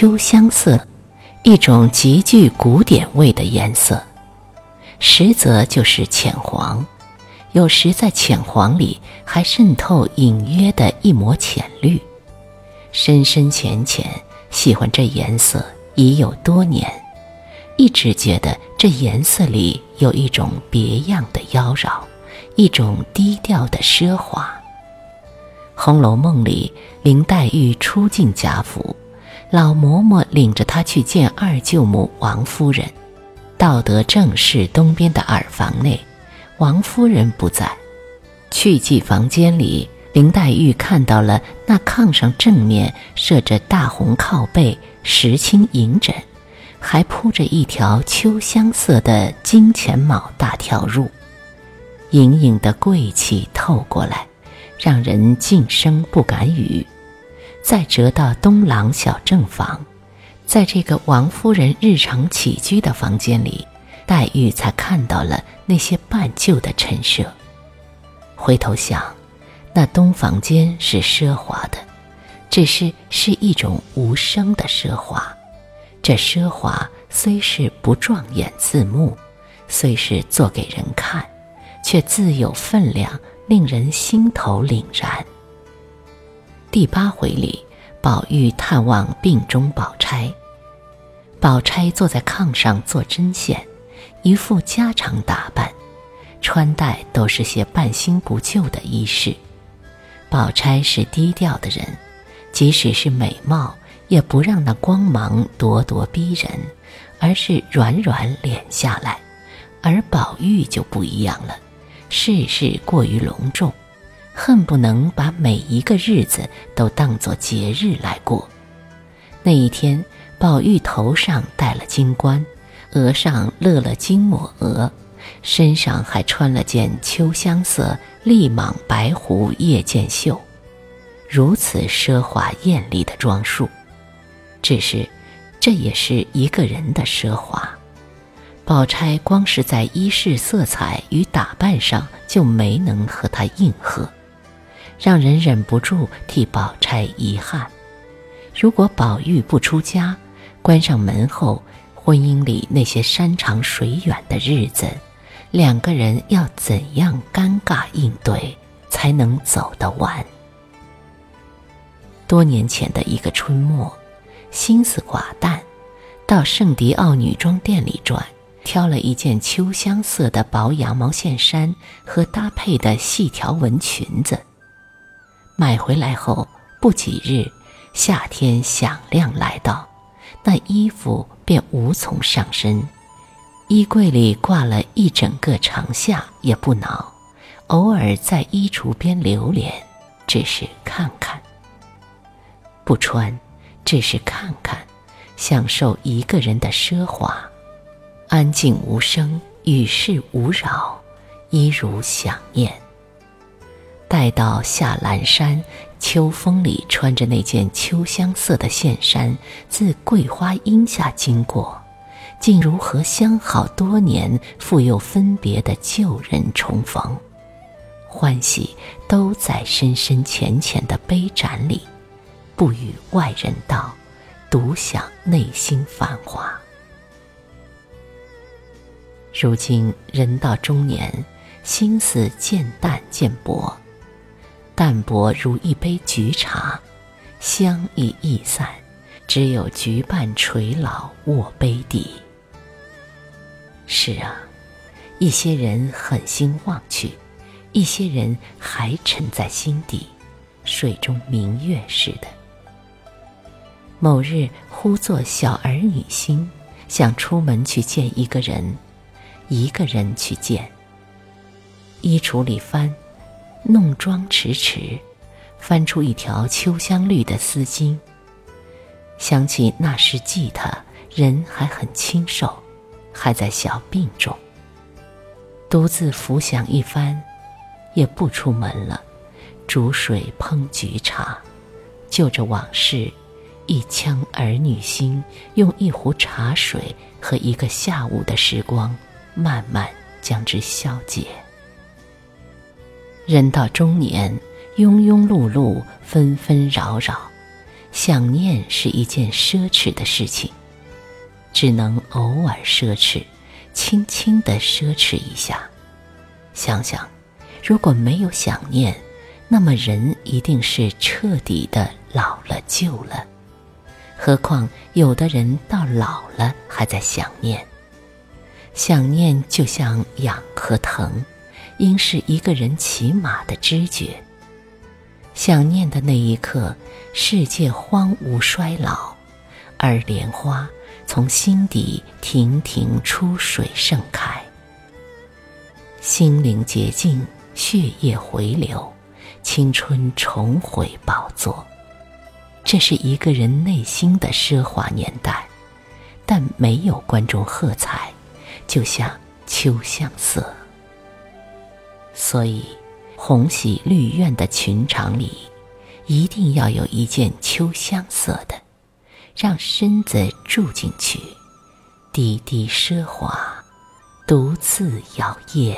秋香色，一种极具古典味的颜色，实则就是浅黄，有时在浅黄里还渗透隐约的一抹浅绿。深深浅浅，喜欢这颜色已有多年，一直觉得这颜色里有一种别样的妖娆，一种低调的奢华。《红楼梦》里，林黛玉初进贾府，老嬷嬷领着她去见二舅母王夫人。到得正室东边的耳房内，王夫人不在。去进房间里，林黛玉看到了那炕上正面设着大红靠背、石青银枕，还铺着一条秋香色的金钱卯大条褥，隐隐的贵气透过来。让人噤声不敢语。再折到东廊小正房，在这个王夫人日常起居的房间里，黛玉才看到了那些半旧的陈设。回头想，那东房间是奢华的，只是是一种无声的奢华。这奢华虽是不壮眼自目，虽是做给人看，却自有分量。令人心头凛然。第八回里，宝玉探望病中宝钗，宝钗坐在炕上做针线，一副家常打扮，穿戴都是些半新不旧的衣饰。宝钗是低调的人，即使是美貌，也不让那光芒咄咄逼人，而是软软敛下来。而宝玉就不一样了。事事过于隆重，恨不能把每一个日子都当作节日来过。那一天，宝玉头上戴了金冠，额上勒了金抹额，身上还穿了件秋香色立蟒白狐夜见袖，如此奢华艳丽的装束。只是，这也是一个人的奢华。宝钗光是在衣饰色彩与打扮上就没能和他应和，让人忍不住替宝钗遗憾。如果宝玉不出家，关上门后，婚姻里那些山长水远的日子，两个人要怎样尴尬应对，才能走得完？多年前的一个春末，心思寡淡，到圣迪奥女装店里转。挑了一件秋香色的薄羊毛线衫和搭配的细条纹裙子。买回来后不几日，夏天响亮来到，那衣服便无从上身，衣柜里挂了一整个长夏也不恼，偶尔在衣橱边流连，只是看看。不穿，只是看看，享受一个人的奢华。安静无声，与世无扰，一如想念。待到下阑珊，秋风里穿着那件秋香色的线衫，自桂花荫下经过，竟如和相好多年、复又分别的旧人重逢，欢喜都在深深浅浅的杯盏里，不与外人道，独享内心繁华。如今人到中年，心思渐淡渐薄，淡薄如一杯菊茶，香已易散，只有菊瓣垂老卧杯底。是啊，一些人狠心忘去，一些人还沉在心底，水中明月似的。某日忽作小儿女心，想出门去见一个人。一个人去见，衣橱里翻，弄妆迟迟，翻出一条秋香绿的丝巾。想起那时记他人还很清瘦，还在小病中。独自浮想一番，也不出门了，煮水烹菊茶，就着往事，一腔儿女心，用一壶茶水和一个下午的时光。慢慢将之消解。人到中年，庸庸碌碌，纷纷扰扰，想念是一件奢侈的事情，只能偶尔奢侈，轻轻的奢侈一下。想想，如果没有想念，那么人一定是彻底的老了旧了。何况有的人到老了还在想念。想念就像痒和疼，应是一个人起码的知觉。想念的那一刻，世界荒芜衰老，而莲花从心底亭亭出水盛开。心灵洁净，血液回流，青春重回宝座。这是一个人内心的奢华年代，但没有观众喝彩，就像秋香色。所以，红喜绿苑的裙长里，一定要有一件秋香色的，让身子住进去，滴滴奢华，独自摇曳。